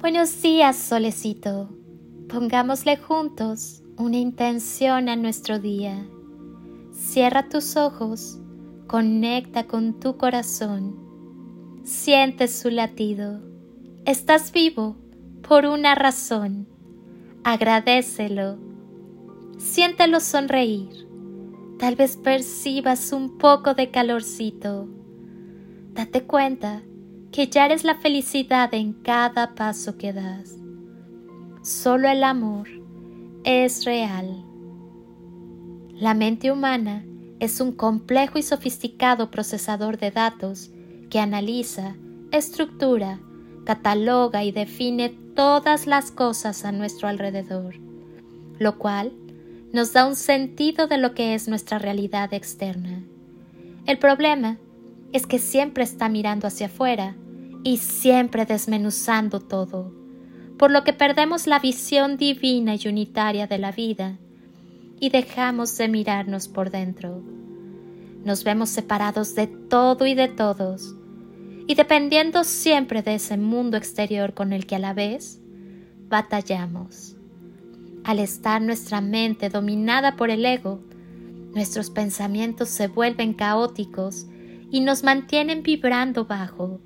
Buenos días, solecito. Pongámosle juntos una intención a nuestro día. Cierra tus ojos, conecta con tu corazón, siente su latido. Estás vivo por una razón. Agradecelo. Siéntelo sonreír. Tal vez percibas un poco de calorcito. Date cuenta que ya eres la felicidad en cada paso que das. Solo el amor es real. La mente humana es un complejo y sofisticado procesador de datos que analiza, estructura, cataloga y define todas las cosas a nuestro alrededor, lo cual nos da un sentido de lo que es nuestra realidad externa. El problema es que siempre está mirando hacia afuera y siempre desmenuzando todo, por lo que perdemos la visión divina y unitaria de la vida y dejamos de mirarnos por dentro. Nos vemos separados de todo y de todos, y dependiendo siempre de ese mundo exterior con el que a la vez batallamos. Al estar nuestra mente dominada por el ego, nuestros pensamientos se vuelven caóticos y nos mantienen vibrando bajo,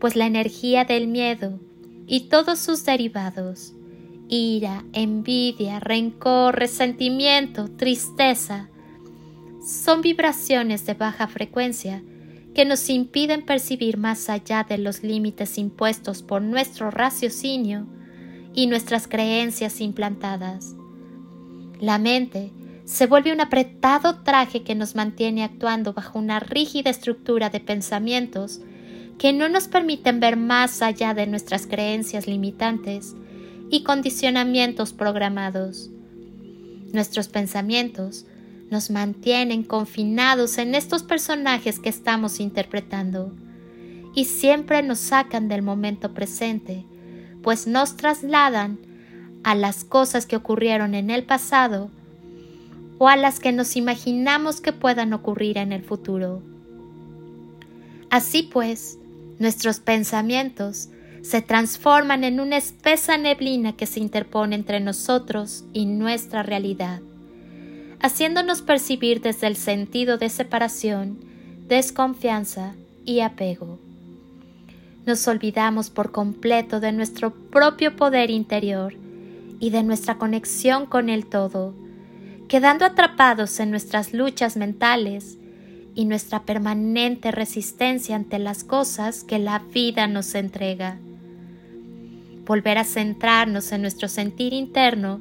pues la energía del miedo y todos sus derivados, ira, envidia, rencor, resentimiento, tristeza, son vibraciones de baja frecuencia que nos impiden percibir más allá de los límites impuestos por nuestro raciocinio y nuestras creencias implantadas. La mente se vuelve un apretado traje que nos mantiene actuando bajo una rígida estructura de pensamientos que no nos permiten ver más allá de nuestras creencias limitantes y condicionamientos programados. Nuestros pensamientos nos mantienen confinados en estos personajes que estamos interpretando y siempre nos sacan del momento presente, pues nos trasladan a las cosas que ocurrieron en el pasado o a las que nos imaginamos que puedan ocurrir en el futuro. Así pues, nuestros pensamientos se transforman en una espesa neblina que se interpone entre nosotros y nuestra realidad, haciéndonos percibir desde el sentido de separación, desconfianza y apego. Nos olvidamos por completo de nuestro propio poder interior y de nuestra conexión con el todo, quedando atrapados en nuestras luchas mentales y nuestra permanente resistencia ante las cosas que la vida nos entrega. Volver a centrarnos en nuestro sentir interno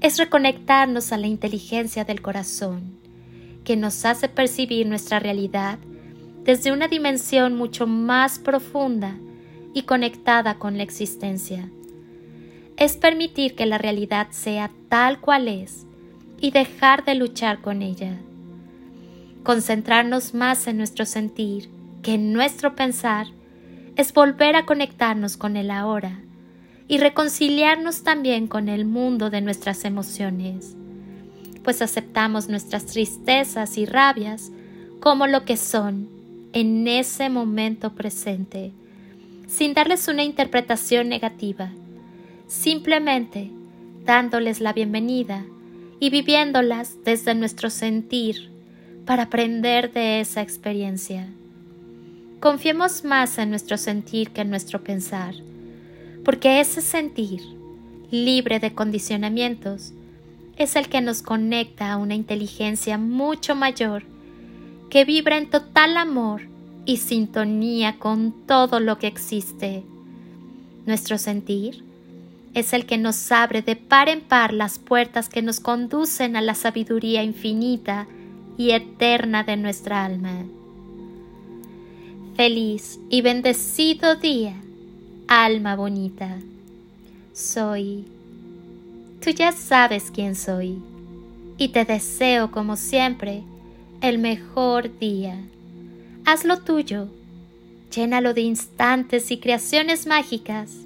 es reconectarnos a la inteligencia del corazón, que nos hace percibir nuestra realidad desde una dimensión mucho más profunda y conectada con la existencia. Es permitir que la realidad sea tal cual es y dejar de luchar con ella. Concentrarnos más en nuestro sentir que en nuestro pensar es volver a conectarnos con el ahora y reconciliarnos también con el mundo de nuestras emociones, pues aceptamos nuestras tristezas y rabias como lo que son en ese momento presente, sin darles una interpretación negativa, simplemente dándoles la bienvenida y viviéndolas desde nuestro sentir para aprender de esa experiencia. Confiemos más en nuestro sentir que en nuestro pensar, porque ese sentir, libre de condicionamientos, es el que nos conecta a una inteligencia mucho mayor que vibra en total amor y sintonía con todo lo que existe. Nuestro sentir es el que nos abre de par en par las puertas que nos conducen a la sabiduría infinita y eterna de nuestra alma. Feliz y bendecido día, alma bonita. Soy. Tú ya sabes quién soy y te deseo como siempre el mejor día. Hazlo tuyo, llénalo de instantes y creaciones mágicas